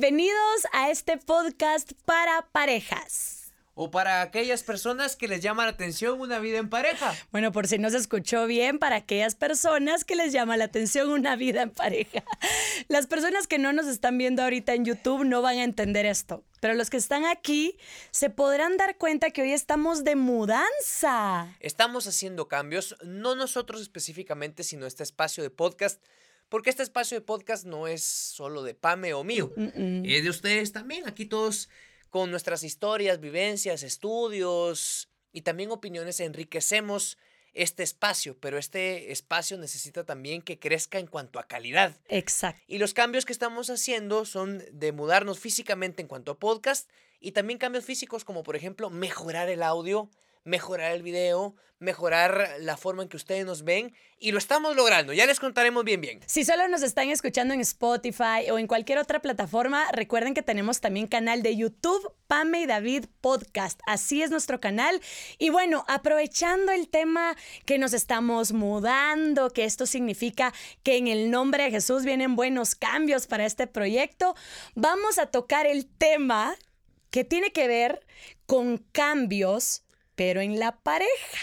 Bienvenidos a este podcast para parejas. O para aquellas personas que les llama la atención una vida en pareja. Bueno, por si no se escuchó bien, para aquellas personas que les llama la atención una vida en pareja. Las personas que no nos están viendo ahorita en YouTube no van a entender esto. Pero los que están aquí se podrán dar cuenta que hoy estamos de mudanza. Estamos haciendo cambios, no nosotros específicamente, sino este espacio de podcast porque este espacio de podcast no es solo de Pame o mío, es de ustedes también, aquí todos con nuestras historias, vivencias, estudios y también opiniones enriquecemos este espacio, pero este espacio necesita también que crezca en cuanto a calidad. Exacto. Y los cambios que estamos haciendo son de mudarnos físicamente en cuanto a podcast y también cambios físicos como por ejemplo mejorar el audio, mejorar el video, mejorar la forma en que ustedes nos ven y lo estamos logrando. Ya les contaremos bien bien. Si solo nos están escuchando en Spotify o en cualquier otra plataforma, recuerden que tenemos también canal de YouTube, Pame y David Podcast. Así es nuestro canal. Y bueno, aprovechando el tema que nos estamos mudando, que esto significa que en el nombre de Jesús vienen buenos cambios para este proyecto, vamos a tocar el tema que tiene que ver con cambios pero en la pareja.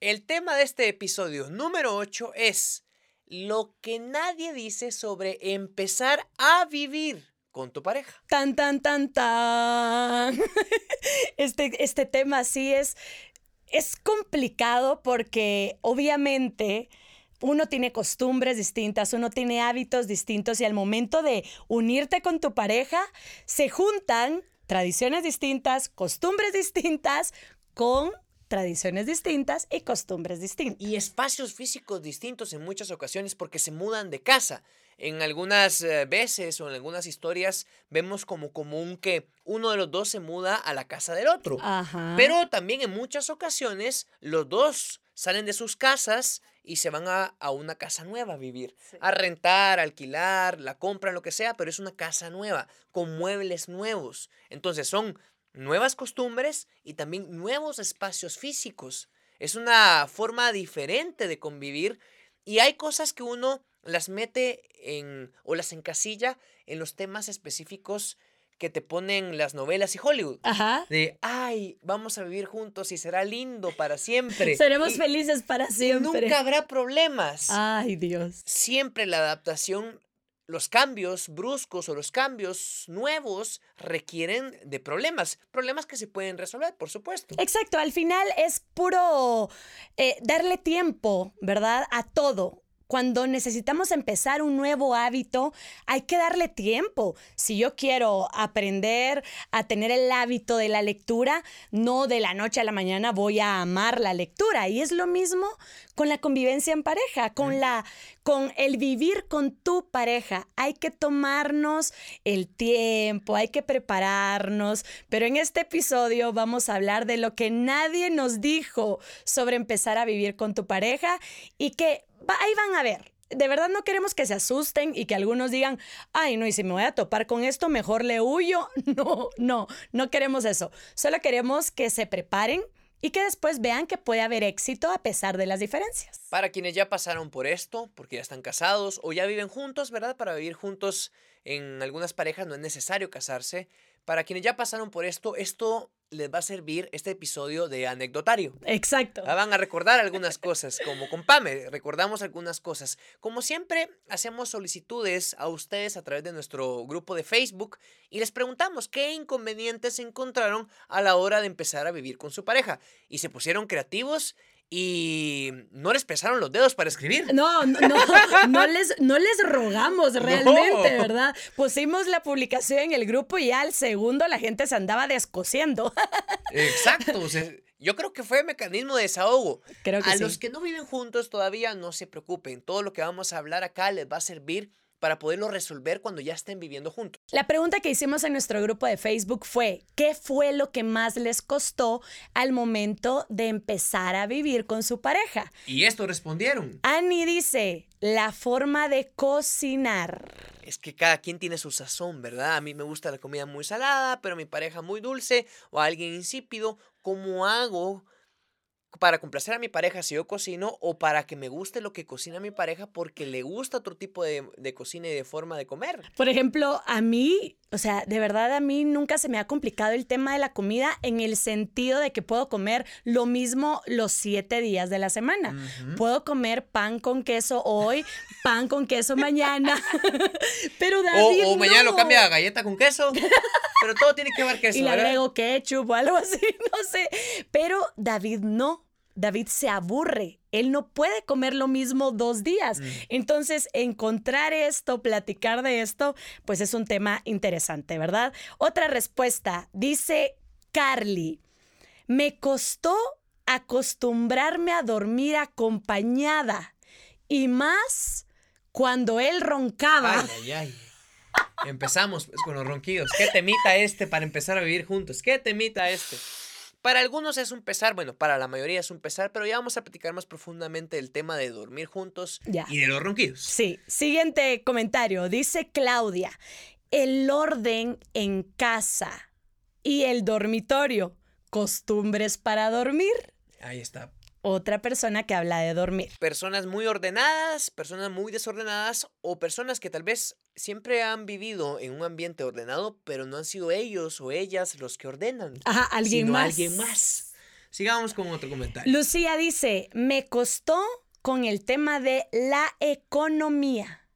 El tema de este episodio número 8 es lo que nadie dice sobre empezar a vivir con tu pareja. Tan, tan, tan, tan. Este, este tema sí es, es complicado porque obviamente uno tiene costumbres distintas, uno tiene hábitos distintos y al momento de unirte con tu pareja se juntan tradiciones distintas, costumbres distintas, con tradiciones distintas y costumbres distintas. Y espacios físicos distintos en muchas ocasiones porque se mudan de casa. En algunas eh, veces o en algunas historias vemos como común que uno de los dos se muda a la casa del otro. Pero también en muchas ocasiones los dos salen de sus casas y se van a, una casa nueva a vivir, a rentar, alquilar, la compran, lo que sea, pero es una casa nueva, con muebles nuevos. Entonces son nuevas costumbres y también nuevos espacios físicos. Es una forma diferente de convivir y hay cosas que uno las mete en o las encasilla en los temas específicos que te ponen las novelas y Hollywood. Ajá. De, ay, vamos a vivir juntos y será lindo para siempre. Seremos felices para siempre. nunca habrá problemas. Ay, Dios. Siempre la adaptación los cambios bruscos o los cambios nuevos requieren de problemas, problemas que se pueden resolver, por supuesto. Exacto, al final es puro eh, darle tiempo, ¿verdad? A todo cuando necesitamos empezar un nuevo hábito, hay que darle tiempo. Si yo quiero aprender a tener el hábito de la lectura, no de la noche a la mañana voy a amar la lectura. Y es lo mismo con la convivencia en pareja, con la con el vivir con tu pareja. Hay que tomarnos el tiempo, hay que prepararnos, pero en este episodio vamos a hablar de lo que nadie nos dijo sobre empezar a vivir con tu pareja y que ahí van a ver. De verdad no queremos que se asusten y que algunos digan, ay, no, y si me voy a topar con esto, mejor le huyo. No, no, no queremos eso. Solo queremos que se preparen y que después vean que puede haber éxito a pesar de las diferencias. Para quienes ya pasaron por esto, porque ya están casados o ya viven juntos, ¿verdad? Para vivir juntos en algunas parejas no es necesario casarse. Para quienes ya pasaron por esto, esto les va a servir este episodio de anecdotario. Exacto. Ah, van a recordar algunas cosas, como con Pame, recordamos algunas cosas. Como siempre, hacemos solicitudes a ustedes a través de nuestro grupo de Facebook y les preguntamos qué inconvenientes encontraron a la hora de empezar a vivir con su pareja. Y se pusieron creativos y no les pesaron los dedos para escribir. No, no, no, no les, no les rogamos realmente, ¿verdad? Pusimos la publicación en el grupo y al segundo la gente se andaba descosiendo. Exacto, yo creo que fue mecanismo de desahogo. Creo que a los que no viven juntos todavía no se preocupen, todo lo que vamos a hablar acá les va a servir para poderlo resolver cuando ya estén viviendo juntos. La pregunta que hicimos en nuestro grupo de Facebook fue, ¿qué fue lo que más les costó al momento de empezar a vivir con su pareja? Y esto respondieron. Annie dice, la forma de cocinar. Es que cada quien tiene su sazón, ¿verdad? A mí me gusta la comida muy salada, pero mi pareja muy dulce o alguien insípido. ¿Cómo hago para complacer a mi pareja si yo cocino o para que me guste lo que cocina mi pareja porque le gusta otro tipo de, de, cocina y de forma de comer. Por ejemplo, a mí, o sea, de verdad a mí nunca se me ha complicado el tema de la comida en el sentido de que puedo comer lo mismo los siete días de la semana. Puedo comer pan con queso hoy, pan con queso mañana, pero David O, o mañana lo cambia a galleta con queso, pero todo tiene que ver queso. Y le agrego ketchup o algo así, no sé. Pero David no. David se aburre. Él no puede comer lo mismo dos días. Mm. Entonces, encontrar esto, platicar de esto, pues es un tema interesante, ¿verdad? Otra respuesta, dice Carly, me costó acostumbrarme a dormir acompañada y más cuando él roncaba. Ay, ay, ay. Empezamos pues, con los ronquidos. ¿Qué temita este para empezar a vivir juntos? ¿Qué temita este? Para algunos es un pesar, bueno, para la mayoría es un pesar, pero ya vamos a platicar más profundamente del tema de dormir juntos y de los ronquidos. Sí, siguiente comentario, dice Claudia, el orden en casa y el dormitorio, costumbres para dormir. Ahí está otra persona que habla de dormir. Personas muy ordenadas, personas muy desordenadas o personas que tal vez siempre han vivido en un ambiente ordenado, pero no han sido ellos o ellas los que ordenan. Ajá, alguien más. Alguien más. Sigamos con otro comentario. Lucía dice, me costó con el tema de la economía,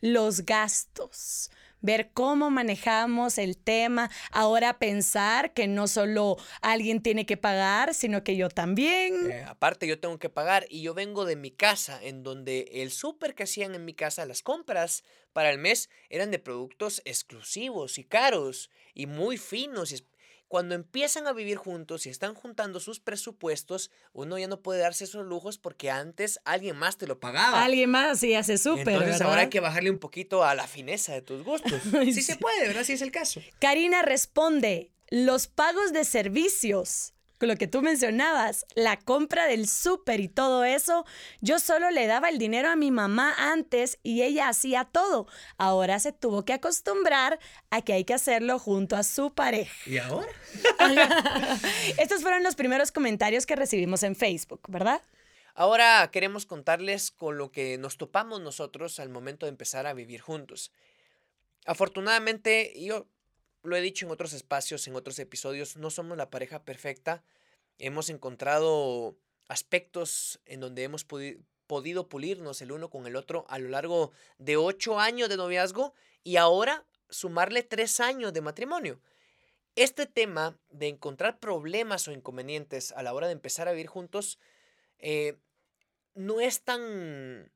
los gastos ver cómo manejamos el tema, ahora pensar que no solo alguien tiene que pagar, sino que yo también. Eh, aparte, yo tengo que pagar y yo vengo de mi casa, en donde el súper que hacían en mi casa, las compras para el mes eran de productos exclusivos y caros y muy finos. Cuando empiezan a vivir juntos y están juntando sus presupuestos, uno ya no puede darse esos lujos porque antes alguien más te lo pagaba. Alguien más sí hace súper. Entonces ahora hay que bajarle un poquito a la fineza de tus gustos. sí, se puede, ¿verdad? Sí es el caso. Karina responde: los pagos de servicios lo que tú mencionabas, la compra del súper y todo eso, yo solo le daba el dinero a mi mamá antes y ella hacía todo. Ahora se tuvo que acostumbrar a que hay que hacerlo junto a su pareja. ¿Y ahora? Estos fueron los primeros comentarios que recibimos en Facebook, ¿verdad? Ahora queremos contarles con lo que nos topamos nosotros al momento de empezar a vivir juntos. Afortunadamente, yo lo he dicho en otros espacios, en otros episodios, no somos la pareja perfecta. Hemos encontrado aspectos en donde hemos podido pulirnos el uno con el otro a lo largo de ocho años de noviazgo y ahora sumarle tres años de matrimonio. Este tema de encontrar problemas o inconvenientes a la hora de empezar a vivir juntos eh, no es tan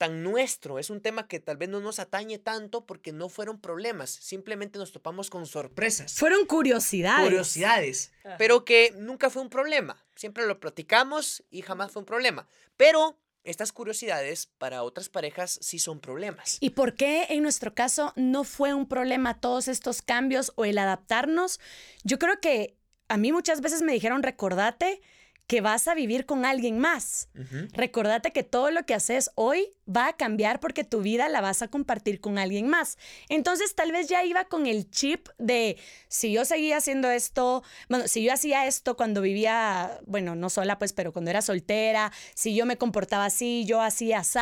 tan nuestro. Es un tema que tal vez no nos atañe tanto porque no fueron problemas, simplemente nos topamos con sorpresas. Fueron curiosidades. Curiosidades, pero que nunca fue un problema. Siempre lo platicamos y jamás fue un problema. Pero estas curiosidades para otras parejas sí son problemas. ¿Y por qué en nuestro caso no fue un problema todos estos cambios o el adaptarnos? Yo creo que a mí muchas veces me dijeron, recordate que vas a vivir con alguien más. Recordate que todo lo que haces hoy va a cambiar porque tu vida la vas a compartir con alguien más. Entonces tal vez ya iba con el chip de si yo seguía haciendo esto, bueno, si yo hacía esto cuando vivía, bueno, no sola pues, pero cuando era soltera, si yo me comportaba así, yo hacía así,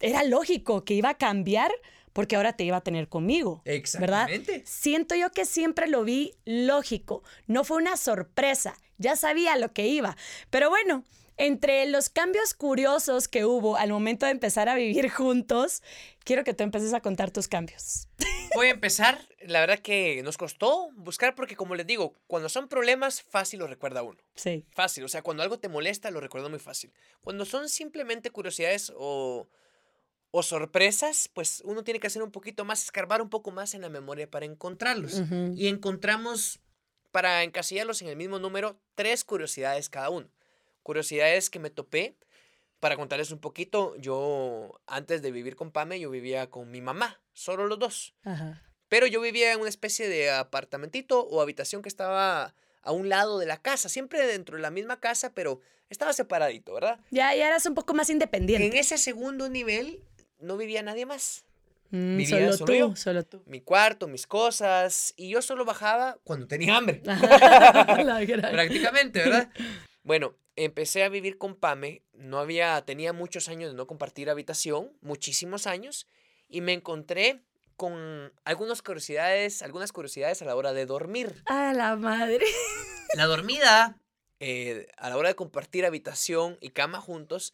era lógico que iba a cambiar porque ahora te iba a tener conmigo. Exactamente. ¿Verdad? Siento yo que siempre lo vi lógico, no fue una sorpresa, ya sabía lo que iba. Pero bueno, entre los cambios curiosos que hubo al momento de empezar a vivir juntos, quiero que tú empieces a contar tus cambios. Voy a empezar, la verdad que nos costó buscar porque como les digo, cuando son problemas, fácil lo recuerda uno. Sí. Fácil, o sea, cuando algo te molesta, lo recuerdo muy fácil. Cuando son simplemente curiosidades o o sorpresas, pues uno tiene que hacer un poquito más, escarbar un poco más en la memoria para encontrarlos. Y encontramos, para encasillarlos en el mismo número, tres curiosidades cada uno. Curiosidades que me topé. Para contarles un poquito, yo antes de vivir con Pame, yo vivía con mi mamá, solo los dos. Pero yo vivía en una especie de apartamentito o habitación que estaba a un lado de la casa, siempre dentro de la misma casa, pero estaba separadito, ¿verdad? Ya, ya eras un poco más independiente. En ese segundo nivel no vía nadie más. Mm, vivía solo, tú, solo tú. Mi cuarto, mis cosas. Y yo solo bajaba cuando tenía hambre. Prácticamente, ¿verdad? Bueno, empecé a vivir con Pame, no había, tenía muchos años de no compartir habitación, muchísimos años, y me encontré con algunas curiosidades, algunas curiosidades a la hora de dormir. A la madre. La dormida, eh, a la hora de compartir habitación y cama juntos,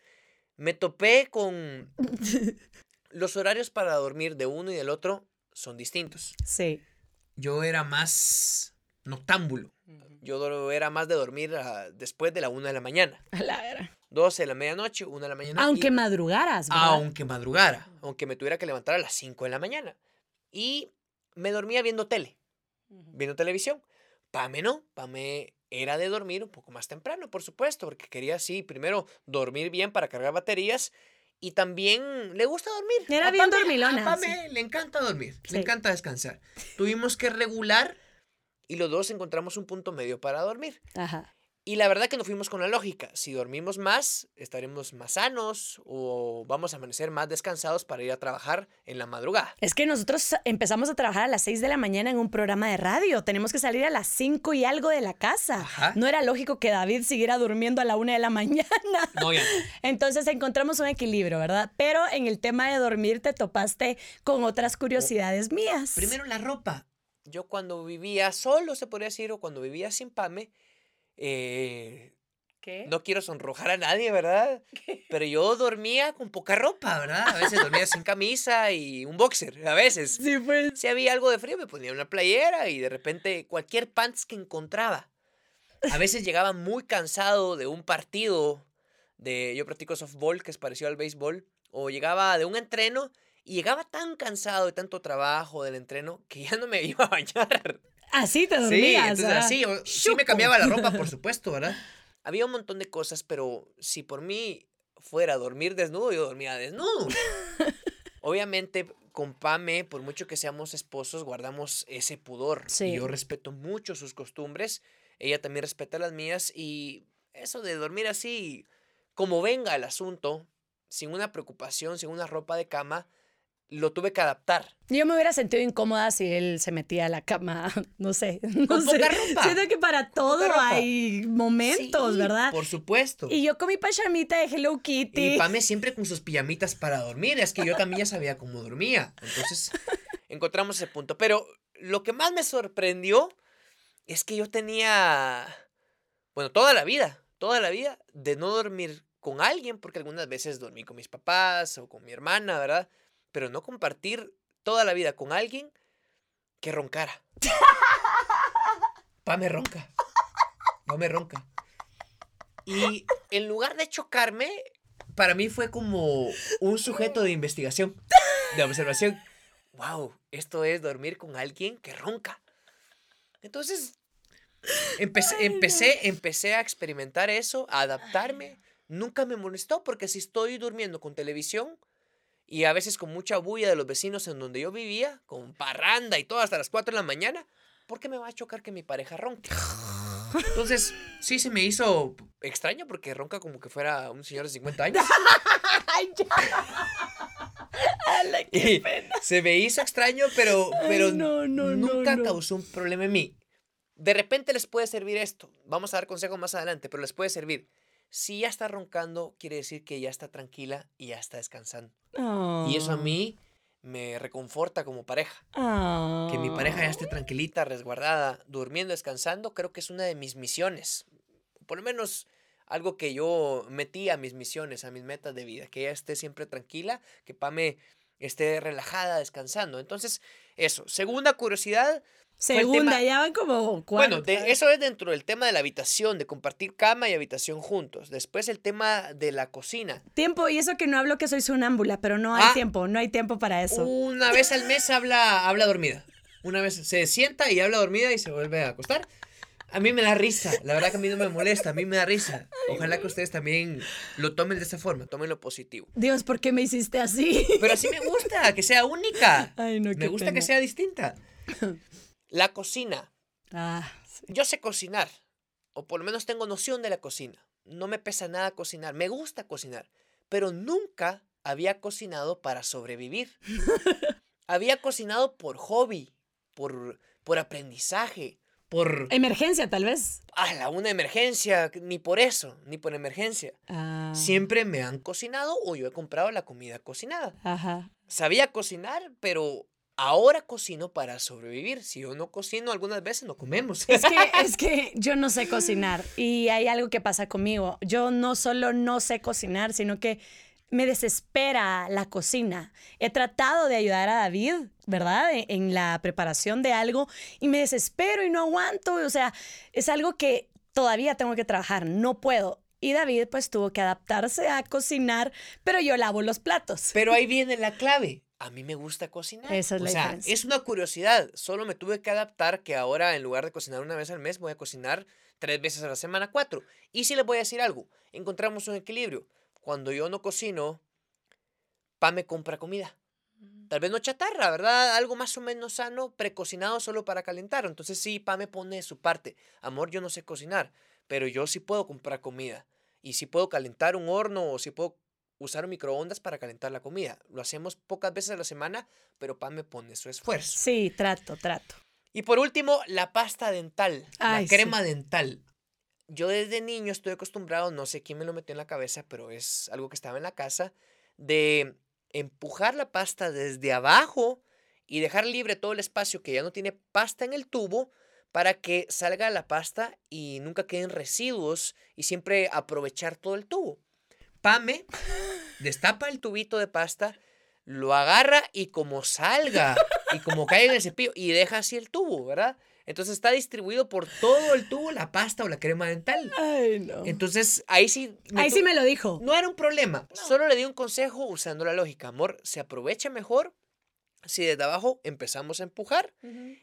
me topé con los horarios para dormir de uno y del otro son distintos. Sí. Yo era más noctámbulo. Yo era más de dormir ah, después de la una de la mañana. A la era. 12 de la medianoche, una de la mañana. Aunque madrugaras, ¿verdad? Aunque madrugara, aunque me tuviera que levantar a las 5 de la mañana. Y me dormía viendo tele, viendo televisión. Pame no, Pame era de dormir un poco más temprano, por supuesto, porque quería así, primero, dormir bien para cargar baterías y también le gusta dormir. Era bien dormilona. A Pame le encanta dormir, le encanta descansar. Tuvimos que regular y los dos encontramos un punto medio para dormir. Ajá. Y la verdad que nos fuimos con la lógica. Si dormimos más, estaremos más sanos o vamos a amanecer más descansados para ir a trabajar en la madrugada. Es que nosotros empezamos a trabajar a las 6 de la mañana en un programa de radio. Tenemos que salir a las 5 y algo de la casa. No era lógico que David siguiera durmiendo a la 1 de la mañana. No, ya. Entonces encontramos un equilibrio, ¿verdad? Pero en el tema de dormir te topaste con otras curiosidades mías. Primero la ropa. Yo cuando vivía solo, se podría decir, o cuando vivía sin Pame, eh, ¿Qué? No quiero sonrojar a nadie, ¿verdad? Pero yo dormía con poca ropa, ¿verdad? A veces dormía sin camisa y un boxer, a veces. Sí, pues. Si había algo de frío, me ponía una playera y de repente cualquier pants que encontraba. A veces llegaba muy cansado de un partido de. Yo practico softball, que es parecido al béisbol. O llegaba de un entreno y llegaba tan cansado de tanto trabajo del entreno que ya no me iba a bañar. Así te dormías. Sí, así. Sí me cambiaba la ropa, por supuesto, ¿verdad? Había un montón de cosas, pero si por mí fuera a dormir desnudo, yo dormía desnudo. Obviamente, con Pame, por mucho que seamos esposos, guardamos ese pudor. Sí. yo respeto mucho sus costumbres. Ella también respeta las mías. Y eso de dormir así, como venga el asunto, sin una preocupación, sin una ropa de cama, lo tuve que adaptar. Yo me hubiera sentido incómoda si él se metía a la cama, no sé. No sé. Siento que para todo hay momentos, ¿verdad? Por supuesto. Y yo con mi pijamita de Hello Kitty. Y Pame siempre con sus pijamitas para dormir. Es que yo también ya sabía cómo dormía. Entonces, encontramos ese punto. Pero lo que más me sorprendió es que yo tenía, bueno, toda la vida, toda la vida de no dormir con alguien, porque algunas veces dormí con mis papás o con mi hermana, ¿verdad? Pero no compartir toda la vida con alguien que roncara. Pa me ronca. No me ronca. Y en lugar de chocarme, para mí fue como un sujeto de investigación, de observación. Wow, esto es dormir con alguien que ronca. Entonces, empecé, empecé, empecé a experimentar eso, a adaptarme. Nunca me molestó porque si estoy durmiendo con televisión, y a veces con mucha bulla de los vecinos en donde yo vivía, con parranda y todo hasta las 4 de la mañana, ¿por qué me va a chocar que mi pareja ronque? Entonces, sí se me hizo extraño porque ronca como que fuera un señor de 50 años. ¡Ay, qué pena. Se me hizo extraño, pero, pero nunca causó un problema en mí. De repente les puede servir esto. Vamos a dar consejo más adelante, pero les puede servir. Si ya está roncando, quiere decir que ya está tranquila y ya está descansando. Y eso a ah. mí me reconforta como pareja. Que mi pareja ya esté ah. tranquilita, resguardada, durmiendo, descansando, creo que es una de mis misiones. Por lo menos algo que yo metí a mis misiones, a mis metas de vida. Que ella esté siempre tranquila, que Pame esté relajada, descansando. Entonces, eso. Segunda curiosidad, Segunda, ya van como cuatro. Bueno, eso es dentro del tema de la habitación, de compartir cama y habitación juntos. Después el tema de la cocina. Tiempo, y eso que no hablo que soy sonámbula, pero no hay ah. tiempo, no hay tiempo para eso. Una vez al mes habla, habla dormida. Una vez se sienta y habla dormida y se vuelve a acostar. A mí me da risa, la verdad que a mí no me molesta, a mí me da risa. Ojalá que ustedes también lo tomen de esa forma, tomen lo positivo. Dios, ¿por qué me hiciste así? Pero así me gusta, que sea única. Ay, no, me gusta que sea distinta. La cocina. Ah, Yo sé cocinar, o por lo menos tengo noción de la cocina. No me pesa nada cocinar, me gusta cocinar, pero nunca había cocinado para sobrevivir. había cocinado por hobby, por, por aprendizaje, por... Emergencia, tal vez. la una emergencia, ni por eso, ni por emergencia. Ah. Siempre me han cocinado o yo he comprado la comida cocinada. Ajá. Sabía cocinar, pero ahora cocino para sobrevivir. Si yo no cocino, algunas veces no comemos. Es que, es que yo no sé cocinar y hay algo que pasa conmigo. Yo no solo no sé cocinar, sino que me desespera la cocina. He tratado de ayudar a David, ¿verdad? E, en la preparación de algo y me desespero y no aguanto. O sea, es algo que todavía tengo que trabajar, no puedo. Y David pues tuvo que adaptarse a cocinar, pero yo lavo los platos. Pero ahí viene la clave. A mí me gusta cocinar. Esa es la o sea, es una curiosidad. Solo me tuve que adaptar que ahora en lugar de cocinar una vez al mes voy a cocinar tres veces a la semana, cuatro. Y si les voy a decir algo, encontramos un equilibrio cuando yo no cocino, Pa me compra comida. Mm. Tal vez no chatarra, ¿verdad? Algo más o menos sano, precocinado solo para calentar. Entonces sí, Pa me pone su parte. Amor, yo no sé cocinar, pero yo sí puedo comprar comida. Y sí puedo calentar un horno o sí puedo usar un microondas para calentar la comida. Lo hacemos pocas veces a la semana, pero Pa me pone su esfuerzo. Sí, trato, trato. Y por último, la pasta dental, la crema dental yo desde niño estoy acostumbrado, no sé quién me lo metió en la cabeza, pero es algo que estaba en la casa, de empujar la pasta desde abajo y dejar libre todo el espacio que ya no tiene pasta en el tubo para que salga la pasta y nunca queden residuos y siempre aprovechar todo el tubo. Pame destapa el tubito de pasta, lo agarra y como salga y como cae en el cepillo y deja así el tubo, ¿verdad? Entonces está distribuido por todo el tubo la pasta o la crema dental. Ay, no. Entonces ahí sí. ahí sí me lo dijo. No era un problema. Solo le di un consejo usando la lógica. Amor, se aprovecha mejor si desde abajo empezamos a empujar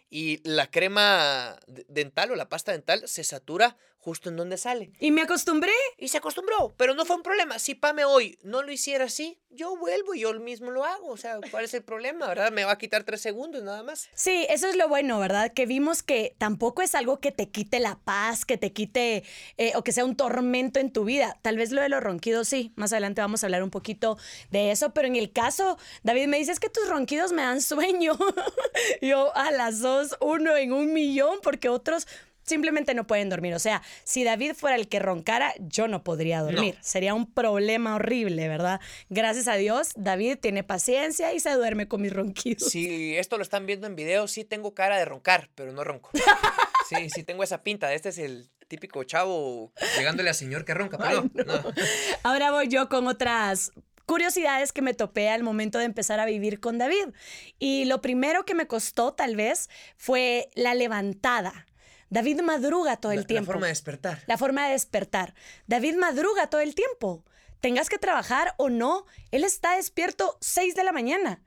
y la crema dental o la pasta dental se satura justo en donde sale. Y me acostumbré. Y se acostumbró, pero no fue un problema. Si Pame hoy no lo hiciera así, yo vuelvo y yo mismo lo hago. O sea, ¿cuál es el problema, verdad? Me va a quitar tres segundos nada más. Sí, eso es lo bueno, ¿verdad? Que vimos que tampoco es algo que te quite la paz, que te quite eh, o que sea un tormento en tu vida. Tal vez lo de los ronquidos sí. Más adelante vamos a hablar un poquito de eso, pero en el caso, David me dice es que tus ronquidos me dan sueño. yo a las dos, uno en un millón, porque otros simplemente no pueden dormir. O sea, si David fuera el que roncara, yo no podría dormir. Sería un problema horrible, ¿verdad? Gracias a Dios, David tiene paciencia y se duerme con mis ronquidos. Si esto lo están viendo en video, sí tengo cara de roncar, pero no ronco. Sí, sí tengo esa pinta. Este es el típico chavo llegándole al señor que ronca, pero no. Ahora voy yo con otras curiosidades que me topé al momento de empezar a vivir con David. Y lo primero que me costó tal vez fue la levantada. David madruga todo el tiempo. La forma de despertar. La forma de despertar. David madruga todo el tiempo. Tengas que trabajar o no, él está despierto 6 de la mañana.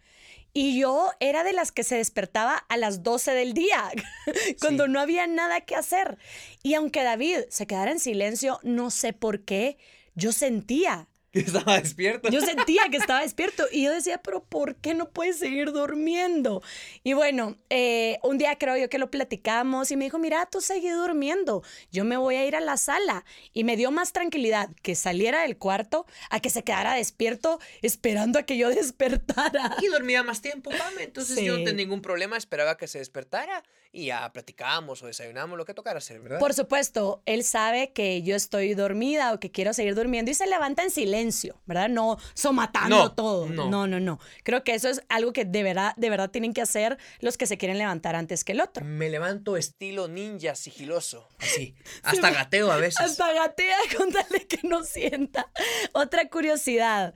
Y yo era de las que se despertaba a las 12 del día, cuando no había nada que hacer. Y aunque David se quedara en silencio, no sé por qué, yo sentía que estaba despierto. Yo sentía que estaba despierto y yo decía, pero ¿por qué no puedes seguir durmiendo? Y bueno, eh, un día creo yo que lo platicamos y me dijo, mira, tú seguí durmiendo, yo me voy a ir a la sala. Y me dio más tranquilidad que saliera del cuarto a que se quedara despierto esperando a que yo despertara. Y dormía más tiempo, mami. Entonces yo no tenía ningún problema, esperaba que se despertara y ya platicábamos o desayunamos, lo que tocara hacer, ¿verdad? Por supuesto, él sabe que yo estoy dormida o que quiero seguir durmiendo y se levanta en silencio ¿verdad? No somatando todo. No. no, no, Creo que eso es algo que de verdad, de verdad tienen que hacer los que se quieren levantar antes que el otro. Me levanto estilo ninja sigiloso, así. Hasta gateo a veces. Hasta gatea con que no sienta. Otra curiosidad.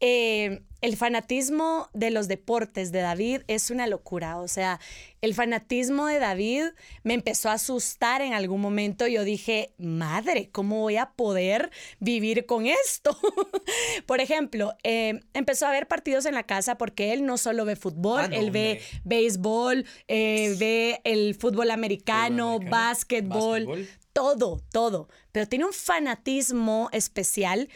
Eh, el fanatismo de los deportes de David es una locura. O sea, el fanatismo de David me empezó a asustar en algún momento. Yo dije, madre, ¿cómo voy a poder vivir con esto? Por ejemplo, eh, empezó a ver partidos en la casa porque él no solo ve fútbol, ah, él ve béisbol, eh, ve el fútbol americano, básquetbol, todo, todo. Pero tiene un fanatismo especial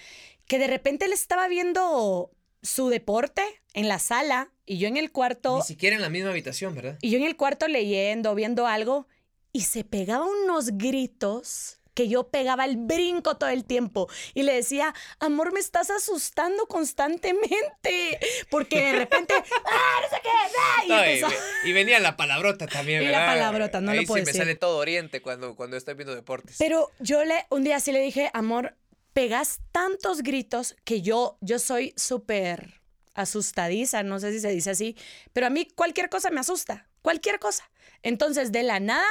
que de repente él estaba viendo su deporte en la sala y yo en el cuarto. Ni siquiera en la misma habitación, ¿verdad? Y yo en el cuarto leyendo, viendo algo y se pegaba unos gritos que yo pegaba el brinco todo el tiempo y le decía, amor, me estás asustando constantemente, porque de repente, ¡ah, no sé qué! y, venía la palabrota también, y la palabrota, no lo puedo sí me sale todo oriente cuando, cuando estoy viendo deportes. Pero yo le, un día sí le dije, amor, pegas tantos gritos que yo, yo soy súper asustadiza, no sé si se dice así, pero a mí cualquier cosa me asusta, cualquier cosa. Entonces, de la nada,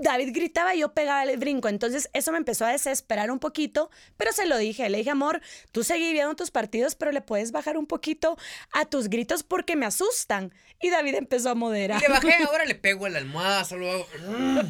David gritaba y yo pegaba el brinco. Entonces, eso me empezó a desesperar un poquito, pero se lo dije. Le dije, amor, tú seguí viendo tus partidos, pero le puedes bajar un poquito a tus gritos porque me asustan. Y David empezó a moderar. Y le bajé, ahora le pego a la almohada, solo hago. Mm".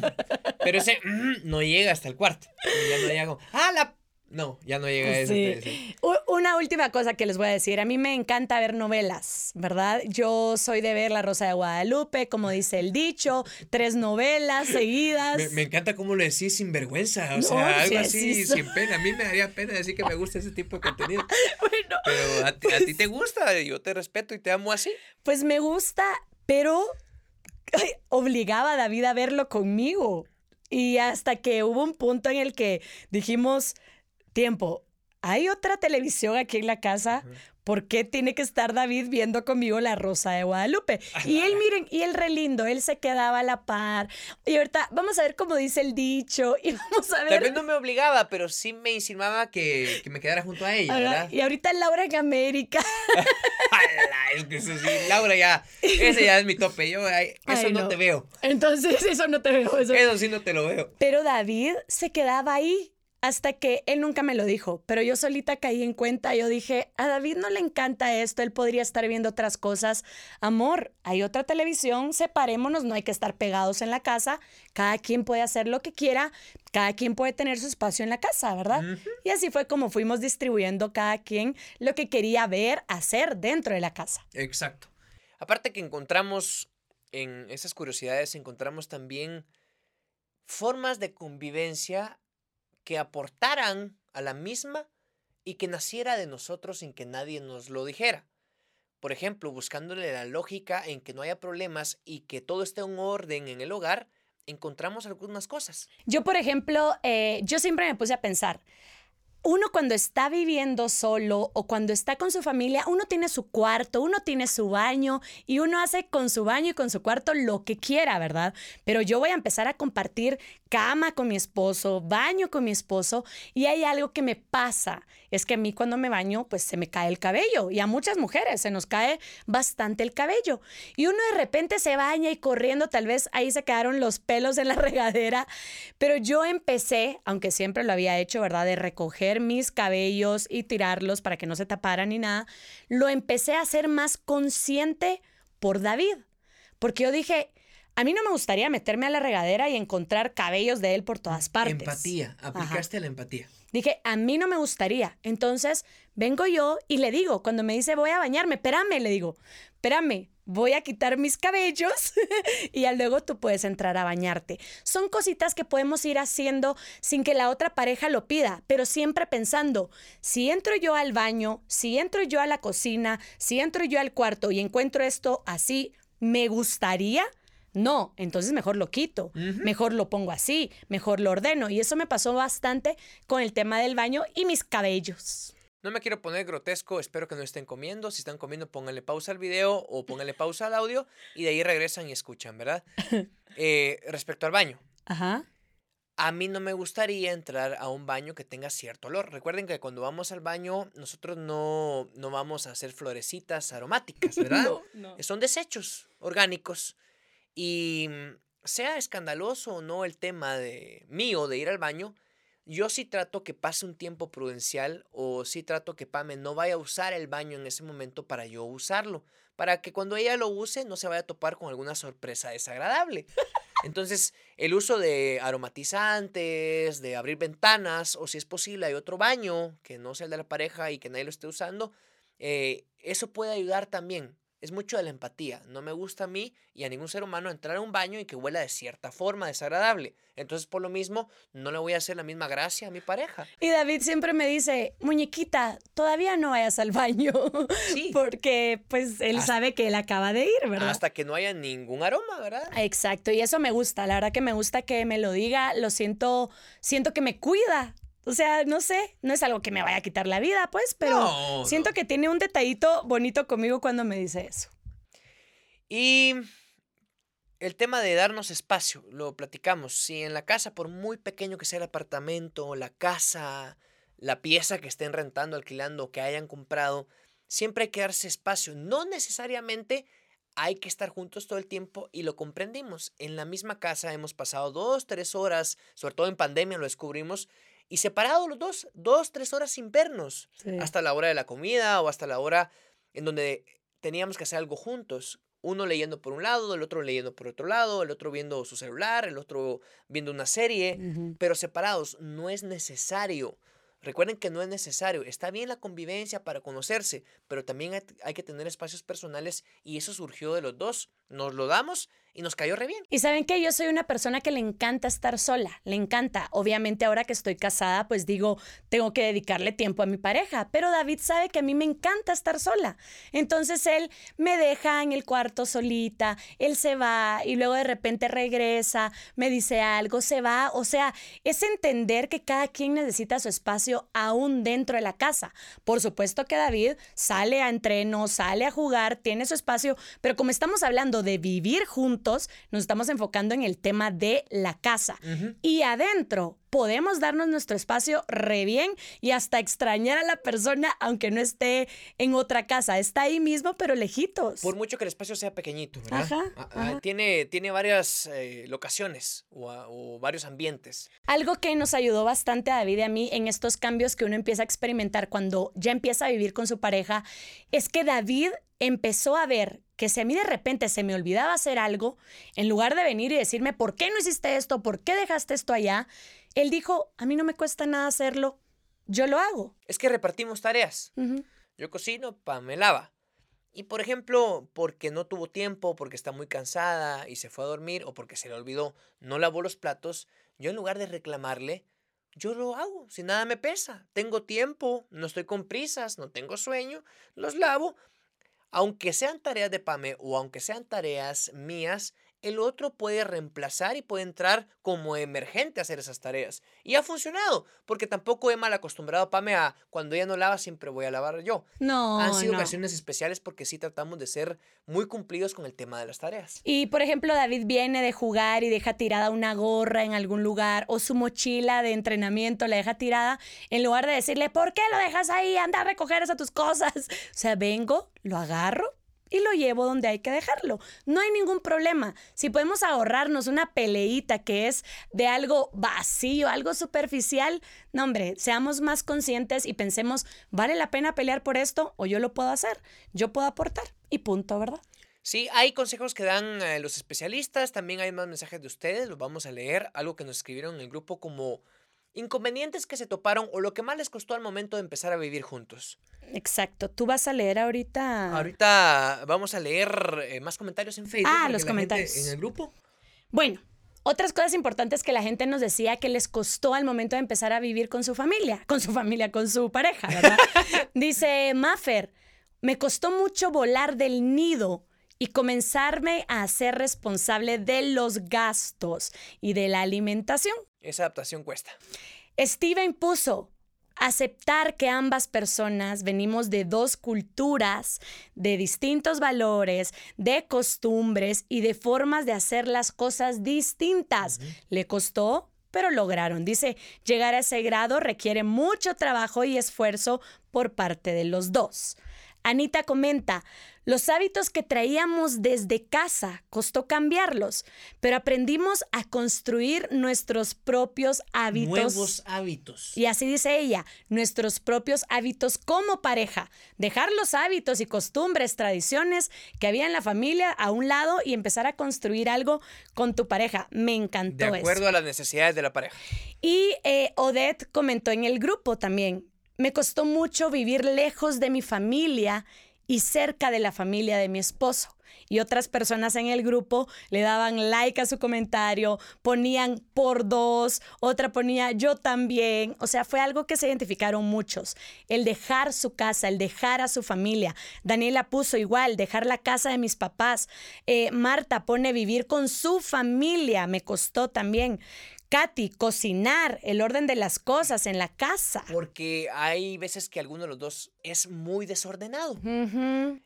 Pero ese mm, no llega hasta el cuarto. Y ya no llega. ¡Ah, la no, ya no llega a ese. Una última cosa que les voy a decir. A mí me encanta ver novelas, ¿verdad? Yo soy de ver La Rosa de Guadalupe, como dice el dicho, tres novelas seguidas. Me, encanta cómo lo decís sin vergüenza, o sea, algo así, sin pena. A mí me daría pena decir que me gusta ese tipo de contenido. bueno. Pero a ti, te gusta, yo te respeto y te amo así. Pues me gusta, pero obligaba a David a verlo conmigo. Y hasta que hubo un punto en el que dijimos, tiempo. Hay otra televisión aquí en la casa. ¿Por qué tiene que estar David viendo conmigo la Rosa de Guadalupe? Y él, miren, y él re lindo, él se quedaba a la par. Y ahorita vamos a ver cómo dice el dicho y vamos a ver. Tal vez no me obligaba, pero sí me insinuaba que, me quedara junto a ella, ¿verdad? Y ahorita Laura en América. es que eso sí, Laura ya, ese ya es mi tope. Yo, eso no. te veo. Entonces, eso no te veo. eso sí no te lo veo. Pero David se quedaba ahí hasta que él nunca me lo dijo, pero yo solita caí en cuenta, yo dije, a David no le encanta esto, él podría estar viendo otras cosas. Amor, hay otra televisión, separémonos, no hay que estar pegados en la casa, cada quien puede hacer lo que quiera, cada quien puede tener su espacio en la casa, ¿verdad? Y así fue como fuimos distribuyendo cada quien lo que quería ver, hacer dentro de la casa. Exacto. Aparte que encontramos en esas curiosidades, encontramos también formas de convivencia que aportaran a la misma y que naciera de nosotros sin que nadie nos lo dijera. Por ejemplo, buscándole la lógica en que no haya problemas y que todo esté en orden en el hogar, encontramos algunas cosas. Yo, por ejemplo, eh, yo siempre me puse a pensar, uno cuando está viviendo solo o cuando está con su familia, uno tiene su cuarto, uno tiene su baño y uno hace con su baño y con su cuarto lo que quiera, ¿verdad? Pero yo voy a empezar a compartir cama con mi esposo, baño con mi esposo y hay algo que me pasa, es que a mí cuando me baño pues se me cae el cabello y a muchas mujeres se nos cae bastante el cabello y uno de repente se baña y corriendo tal vez ahí se quedaron los pelos en la regadera, pero yo empecé, aunque siempre lo había hecho, ¿verdad? De recoger mis cabellos y tirarlos para que no se taparan ni nada, lo empecé a hacer más consciente por David, porque yo dije, a mí no me gustaría meterme a la regadera y encontrar cabellos de él por todas partes. Empatía, aplicaste la empatía. Dije, a mí no me gustaría. Entonces, vengo yo y le digo, cuando me dice voy a bañarme, espérame, le digo, espérame, voy a quitar mis cabellos y ya luego tú puedes entrar a bañarte. Son cositas que podemos ir haciendo sin que la otra pareja lo pida, pero siempre pensando, si entro yo al baño, si entro yo a la cocina, si entro yo al cuarto y encuentro esto así, ¿me gustaría? No, entonces mejor lo quito, mejor lo pongo así, mejor lo ordeno. Y eso me pasó bastante con el tema del baño y mis cabellos. No me quiero poner grotesco, espero que no estén comiendo. Si están comiendo, pónganle pausa al video o pónganle pausa al audio y de ahí regresan y escuchan, ¿verdad? Eh, respecto al baño. Ajá. A mí no me gustaría entrar a un baño que tenga cierto olor. Recuerden que cuando vamos al baño, nosotros no, no vamos a hacer florecitas aromáticas, ¿verdad? no, no. Son desechos orgánicos y mm, sea escandaloso o no el tema de mío de ir al baño, yo sí trato que pase un tiempo prudencial o sí trato que Pame no vaya a usar el baño en ese momento para yo usarlo, para que cuando ella lo use no se vaya a topar con alguna sorpresa desagradable. Entonces, el uso de aromatizantes, de abrir ventanas, o si es posible hay otro baño que no sea el de la pareja y que nadie lo esté usando, eh, eso puede ayudar también es mucho de la empatía. No me gusta a mí y a ningún ser humano entrar a un baño y que huela de cierta forma desagradable. Entonces, por lo mismo, no le voy a hacer la misma gracia a mi pareja. Y David siempre me dice, muñequita, todavía no vayas al baño. Sí. Porque, pues, él sabe que él acaba de ir, ¿verdad? Hasta que no haya ningún aroma, ¿verdad? Exacto. Y eso me gusta. La verdad que me gusta que me lo diga. Lo siento, siento que me cuida o sea, no sé, no es algo que me vaya a quitar la vida, pues, pero siento que tiene un detallito bonito conmigo cuando me dice eso. Y el tema de darnos espacio, lo platicamos. Si en la casa, por muy pequeño que sea el apartamento, la casa, la pieza que estén rentando, alquilando que hayan comprado, siempre hay que darse espacio. No necesariamente hay que estar juntos todo el tiempo y lo comprendimos. En la misma casa hemos pasado dos, tres horas, sobre todo en pandemia lo descubrimos, y separados los dos, dos, tres horas sin vernos, hasta la hora de la comida o hasta la hora en donde teníamos que hacer algo juntos. Uno leyendo por un lado, el otro leyendo por otro lado, el otro viendo su celular, el otro viendo una serie, pero separados. No es necesario. Recuerden que no es necesario. Está bien la convivencia para conocerse, pero también hay que tener espacios personales y eso surgió de los dos. Nos lo damos y nos cayó re bien. Y saben que yo soy una persona que le encanta estar sola, le encanta. Obviamente ahora que estoy casada, pues digo, tengo que dedicarle tiempo a mi pareja, pero David sabe que a mí me encanta estar sola. Entonces él me deja en el cuarto solita, él se va y luego de repente regresa, me dice algo, se va. O sea, es entender que cada quien necesita su espacio aún dentro de la casa. Por supuesto que David sale a entreno, sale a jugar, tiene su espacio, pero como estamos hablando de vivir juntos, nos estamos enfocando en el tema de la casa. Y adentro podemos darnos nuestro espacio re bien y hasta extrañar a la persona aunque no esté en otra casa. Está ahí mismo, pero lejitos. Por mucho que el espacio sea pequeñito, ¿verdad? Ah, ah, tiene, tiene varias eh, locaciones o, o, varios ambientes. Algo que nos ayudó bastante a David y a mí en estos cambios que uno empieza a experimentar cuando ya empieza a vivir con su pareja es que David empezó a ver que si a mí de repente se me olvidaba hacer algo, en lugar de venir y decirme, ¿por qué no hiciste esto? ¿Por qué dejaste esto allá? Él dijo, a mí no me cuesta nada hacerlo, yo lo hago. Es que repartimos tareas. Yo cocino, pa, me lava. Y por ejemplo, porque no tuvo tiempo, porque está muy cansada y se fue a dormir, o porque se le olvidó, no lavó los platos, yo en lugar de reclamarle, yo lo hago, si nada me pesa. Tengo tiempo, no estoy con prisas, no tengo sueño, los lavo aunque sean tareas de PAME o aunque sean tareas mías, el otro puede reemplazar y puede entrar como emergente a hacer esas tareas. Y ha funcionado, porque tampoco he mal acostumbrado a Pame a cuando ella no lava, siempre voy a lavar yo. No. Han sido ocasiones especiales porque sí tratamos de ser muy cumplidos con el tema de las tareas. Y por ejemplo, David viene de jugar y deja tirada una gorra en algún lugar o su mochila de entrenamiento la deja tirada, en lugar de decirle, ¿por qué lo dejas ahí? Anda a recoger esas tus cosas. O sea, vengo, lo agarro y lo llevo donde hay que dejarlo. No hay ningún problema. Si podemos ahorrarnos una peleita que es de algo vacío, algo superficial, no hombre, seamos más conscientes y pensemos, ¿vale la pena pelear por esto o yo lo puedo hacer? Yo puedo aportar y punto, ¿verdad? Sí, hay consejos que dan eh, los especialistas, también hay más mensajes de ustedes, los vamos a leer, algo que nos escribieron en el grupo como inconvenientes que se toparon o lo que más les costó al momento de empezar a vivir juntos. Exacto. ¿Tú vas a leer ahorita? Ahorita vamos a leer eh, más comentarios en Facebook. Ah, los comentarios. en el grupo. Bueno, otras cosas importantes que la gente nos decía que les costó al momento de empezar a vivir con su familia, con su familia, con su pareja, ¿verdad? Dice Maffer, me costó mucho volar del nido y comenzarme a ser responsable de los gastos y de la alimentación. Esa adaptación cuesta. Steven puso, aceptar que ambas personas venimos de dos culturas, de distintos valores, de costumbres y de formas de hacer las cosas distintas. ¿Le costó? Pero lograron. Dice, llegar a ese grado requiere mucho trabajo y esfuerzo por parte de los dos. Anita comenta, los hábitos que traíamos desde casa costó cambiarlos, pero aprendimos a construir nuestros propios hábitos. Nuevos hábitos. Y así dice ella, nuestros propios hábitos como pareja. Dejar los hábitos y costumbres, tradiciones que había en la familia a un lado y empezar a construir algo con tu pareja. Me encantó. De acuerdo a las necesidades de la pareja. Y eh, Odette comentó en el grupo también, me costó mucho vivir lejos de mi familia y cerca de la familia de mi esposo. Y otras personas en el grupo le daban like a su comentario, ponían por dos, otra ponía yo también. O sea, fue algo que se identificaron muchos. El dejar su casa, el dejar a su familia. Daniela puso igual, dejar la casa de mis papás. Eh, Marta pone vivir con su familia, me costó también. Katy, cocinar, el orden de las cosas en la casa. Porque hay veces que alguno de los dos es muy desordenado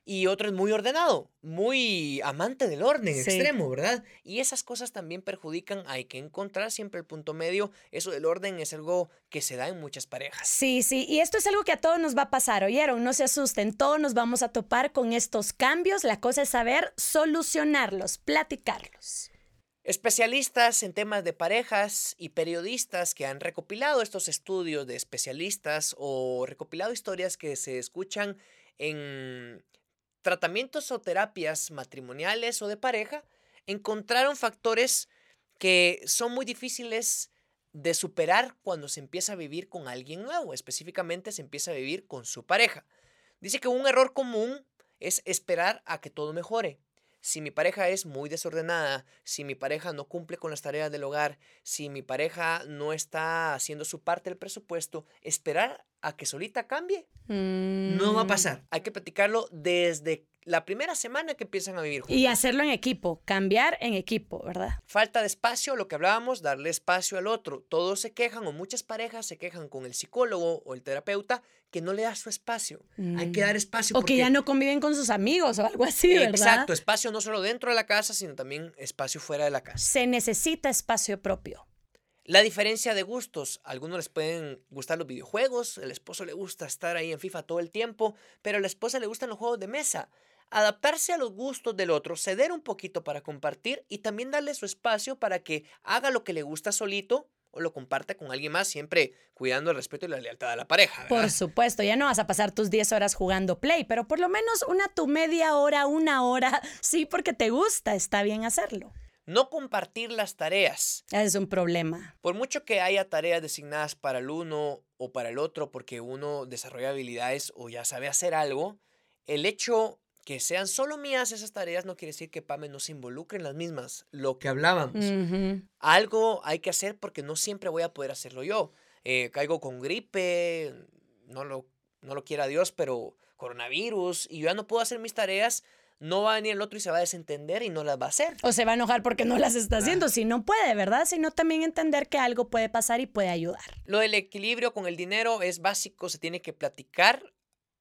y otro es muy ordenado. muy amante del orden extremo, ¿verdad? Y esas cosas también perjudican, hay que encontrar siempre el punto medio. Eso del orden es algo que se da en muchas parejas. Sí, sí, y esto es algo que a todos nos va a pasar, ¿oyeron? No se asusten, todos nos vamos a topar con estos cambios. La cosa es saber solucionarlos, platicarlos. Especialistas en temas de parejas y periodistas que han recopilado estos estudios de especialistas o recopilado historias que se escuchan en tratamientos o terapias matrimoniales o de pareja, encontraron factores que son muy difíciles de superar cuando se empieza a vivir con alguien nuevo, específicamente se empieza a vivir con su pareja. Dice que un error común es esperar a que todo mejore. Si mi pareja es muy desordenada, si mi pareja no cumple con las tareas del hogar, si mi pareja no está haciendo su parte del presupuesto, esperar a que solita cambie no va a mm. pasar. Hay que platicarlo desde la primera semana que empiezan a vivir juntos. Y hacerlo en equipo, cambiar en equipo, ¿verdad? Falta de espacio, lo que hablábamos, darle espacio al otro. Todos se quejan o muchas parejas se quejan con el psicólogo o el terapeuta que no le da su espacio. Hay que dar mm. espacio. O que ya no conviven con sus amigos o algo así, ¿verdad? Exacto, espacio no solo dentro de la casa, sino también espacio fuera de la casa. Se necesita espacio propio. La diferencia de gustos, a algunos les pueden gustar los videojuegos, el esposo le gusta estar ahí en FIFA todo el tiempo, pero a la esposa le gustan los juegos de mesa. Adaptarse a los gustos del otro, ceder un poquito para compartir y también darle su espacio para que haga lo que le gusta solito o lo comparte con alguien más, siempre cuidando el respeto y la lealtad de la pareja. Por supuesto, ya no vas a pasar tus 10 horas jugando play, pero por lo menos una tu media hora, una hora, sí, porque te gusta, está bien hacerlo. No compartir las tareas. Es un problema. Por mucho que haya tareas designadas para el uno o para el otro, porque uno desarrolla habilidades o ya sabe hacer algo, el hecho que sean solo mías esas tareas no quiere decir que Pame no se involucre en las mismas. Lo que hablábamos. Algo hay que hacer porque no siempre voy a poder hacerlo yo. Eh, caigo con gripe, no lo, no lo quiera Dios, pero coronavirus, y yo ya no puedo hacer mis tareas no va a venir el otro y se va a desentender y no las va a hacer. O se va a enojar porque no las está haciendo, si no puede, ¿verdad? Sino también entender que algo puede pasar y puede ayudar. Lo del equilibrio con el dinero es básico, se tiene que platicar.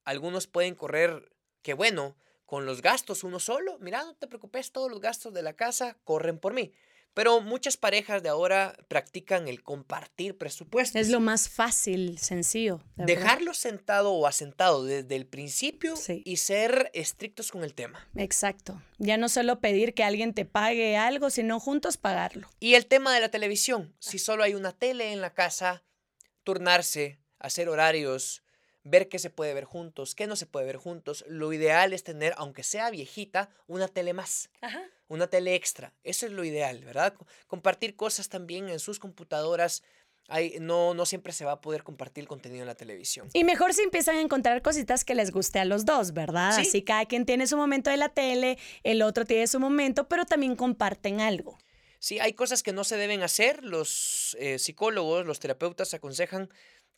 Algunos pueden correr, que bueno, con los gastos uno solo. Mira, no te preocupes, todos los gastos de la casa corren por mí. Pero muchas parejas de ahora practican el compartir presupuestos. Es lo más fácil, sencillo. Dejarlo sentado o asentado desde el principio y ser estrictos con el tema. Exacto. Ya no solo pedir que alguien te pague algo, sino juntos pagarlo. Y el tema de la televisión. Si solo hay una tele en la casa, turnarse, hacer horarios, ver qué se puede ver juntos, qué no se puede ver juntos. Lo ideal es tener, aunque sea viejita, una tele más. Ajá una tele extra. Eso es lo ideal, ¿verdad? Compartir cosas también en sus computadoras. Hay, no, no siempre se va a poder compartir el contenido en la televisión. Y mejor si empiezan a encontrar cositas que les guste a los dos, ¿verdad? Así cada quien tiene su momento de la tele, el otro tiene su momento, pero también comparten algo. Sí, hay cosas que no se deben hacer. Los eh, psicólogos, los terapeutas aconsejan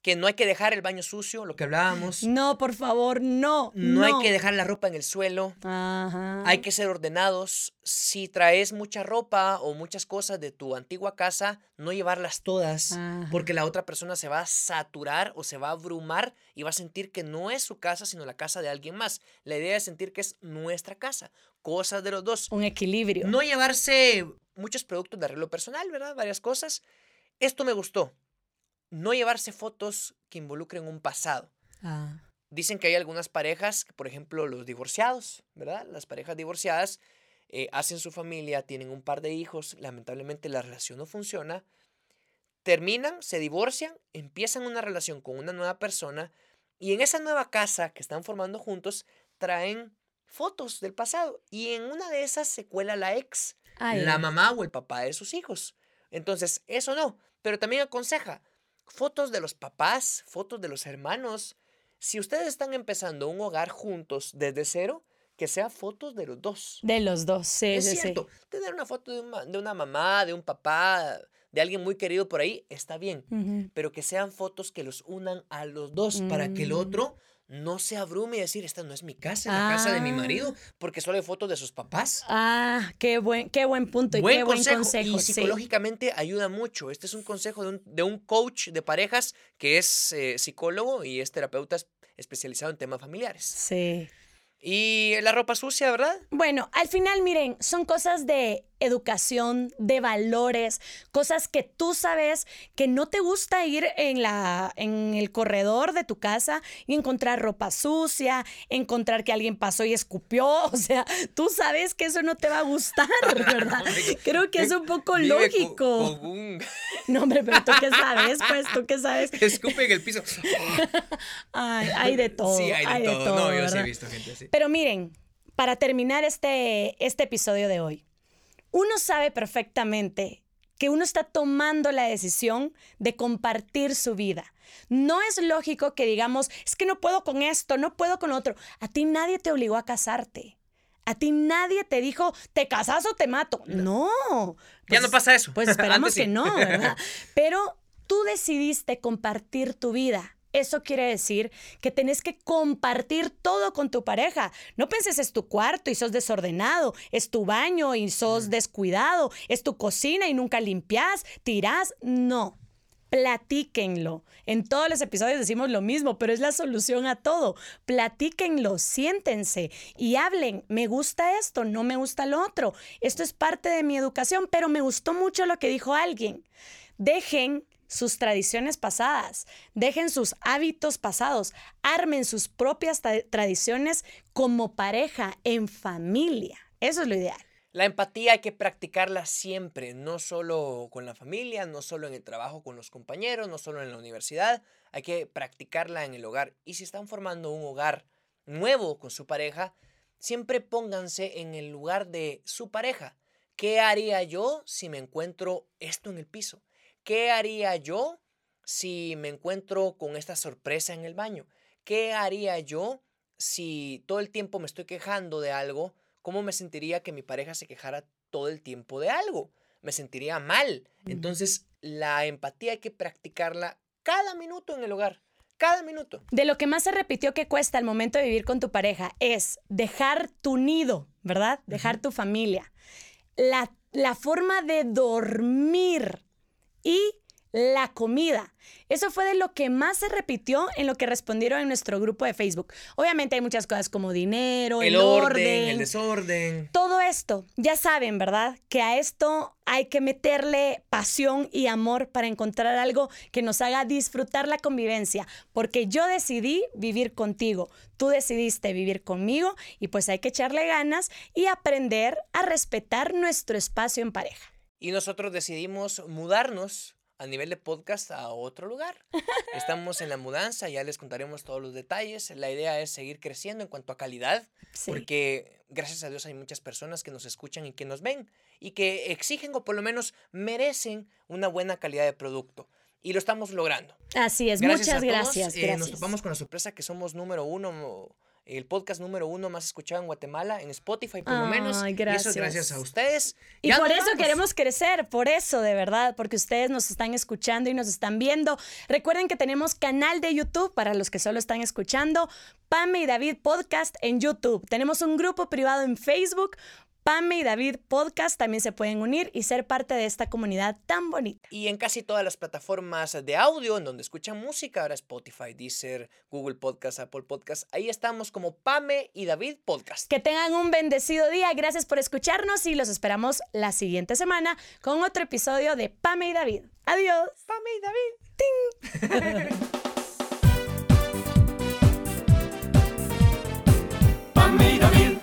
que no hay que dejar el baño sucio, lo que hablábamos. No, por favor, no. No, hay que dejar la ropa en el suelo. Ajá. Hay que ser ordenados. Si traes mucha ropa o muchas cosas de tu antigua casa, no llevarlas todas, porque la otra persona se va a saturar o se va a abrumar y va a sentir que no es su casa, sino la casa de alguien más. La idea es sentir que es nuestra casa, cosas de los dos. Un equilibrio. No llevarse muchos productos de arreglo personal, ¿verdad? Varias cosas. Esto me gustó no llevarse fotos que involucren un pasado. Ah. Dicen que hay algunas parejas, por ejemplo, los divorciados, ¿verdad? Las parejas divorciadas eh, hacen su familia, tienen un par de hijos, lamentablemente la relación no funciona, terminan, se divorcian, empiezan una relación con una nueva persona y en esa nueva casa que están formando juntos traen fotos del pasado y en una de esas se cuela la ex, la mamá o el papá de sus hijos. Entonces, eso no, pero también aconseja, fotos de los papás, fotos de los hermanos. Si ustedes están empezando un hogar juntos desde cero, que sea fotos de los dos. De los dos, sí, es cierto. Tener una foto de una, mamá, de un papá, de alguien muy querido por ahí, está bien. Pero que sean fotos que los unan a los dos para que el mm. otro no se abrume y decir, esta no es mi casa, es la casa de mi marido, ah. porque solo hay fotos de sus papás. Ah, qué buen, qué buen punto y qué buen consejo. Y psicológicamente ayuda mucho. Este es un consejo de un, de un coach de parejas que es eh, psicólogo y es terapeuta especializado en temas familiares. Sí. Y la ropa sucia, ¿verdad? Bueno, al final, miren, son cosas de educación, de valores, cosas que tú sabes que no te gusta ir en, la, en el corredor de tu casa y encontrar ropa sucia, encontrar que alguien pasó y escupió, o sea, tú sabes que eso no te va a gustar, ¿verdad? Creo que es un poco lógico. No, hombre, pero tú qué sabes, pues, tú qué sabes. Escupe en el piso. Ay, hay de todo. Sí, hay de, todo. No, yo sí he visto gente así. Pero miren, para terminar este, este episodio de hoy, uno sabe perfectamente que uno está tomando la decisión de compartir su vida. No es lógico que digamos, es que no puedo con esto, no puedo con otro. A ti nadie te obligó a casarte. A ti nadie te dijo, te casas o te mato. No. ya no pues, pasa eso. Pues esperamos que no, ¿verdad? Pero tú decidiste compartir tu vida. Eso quiere decir que tenés que compartir todo con tu pareja. No penses es tu cuarto y sos desordenado, es tu baño y sos descuidado, es tu cocina y nunca limpias, tirás. No. Platíquenlo. En todos los episodios decimos lo mismo, pero es la solución a todo. Platíquenlo, siéntense y hablen. Me gusta esto, no me gusta lo otro. Esto es parte de mi educación, pero me gustó mucho lo que dijo alguien. Dejen sus tradiciones pasadas, dejen sus hábitos pasados, armen sus propias tradiciones como pareja, en familia. Eso es lo ideal. La empatía hay que practicarla siempre, no solo con la familia, no solo en el trabajo con los compañeros, no solo en la universidad, hay que practicarla en el hogar. Y si están formando un hogar nuevo con su pareja, siempre pónganse en el lugar de su pareja. ¿Qué haría yo si me encuentro esto en el piso? ¿Qué haría yo si me encuentro con esta sorpresa en el baño? ¿Qué haría yo si todo el tiempo me estoy quejando de algo? ¿Cómo me sentiría que mi pareja se quejara todo el tiempo de algo? Me sentiría mal. Entonces, la empatía hay que practicarla cada minuto en el hogar. Cada minuto. De lo que más se repitió que cuesta al momento de vivir con tu pareja es dejar tu nido, ¿verdad? Dejar tu familia. La, la forma de dormir y la comida. Eso fue de lo que más se repitió en lo que respondieron en nuestro grupo de Facebook. Obviamente hay muchas cosas como dinero, el, orden, el desorden. Todo esto, ya saben, ¿verdad? Que a esto hay que meterle pasión y amor para encontrar algo que nos haga disfrutar la convivencia, porque yo decidí vivir contigo, tú decidiste vivir conmigo y pues hay que echarle ganas y aprender a respetar nuestro espacio en pareja y nosotros decidimos mudarnos a nivel de podcast a otro lugar. Estamos en la mudanza, ya les contaremos todos los detalles. La idea es seguir creciendo en cuanto a calidad, porque gracias a Dios hay muchas personas que nos escuchan y que nos ven y que exigen o por lo menos merecen una buena calidad de producto. Y lo estamos logrando. Así es, muchas gracias. Eh, nos topamos con la sorpresa que somos número uno el podcast número uno más escuchado en Guatemala, en Spotify por lo menos. Gracias. Y eso gracias a ustedes. Y por eso queremos crecer, por eso de verdad, porque ustedes nos están escuchando y nos están viendo. Recuerden que tenemos canal de YouTube para los que solo están escuchando, Pame y David Podcast en YouTube. Tenemos un grupo privado en Facebook Pame y David Podcast también se pueden unir y ser parte de esta comunidad tan bonita. Y en casi todas las plataformas de audio en donde escuchan música, ahora Spotify, Deezer, Google Podcast, Apple Podcast, ahí estamos como Pame y David Podcast. Que tengan un bendecido día, gracias por escucharnos y los esperamos la siguiente semana con otro episodio de Pame y David. Adiós. Pame y David. ¡Ting! Pame y David.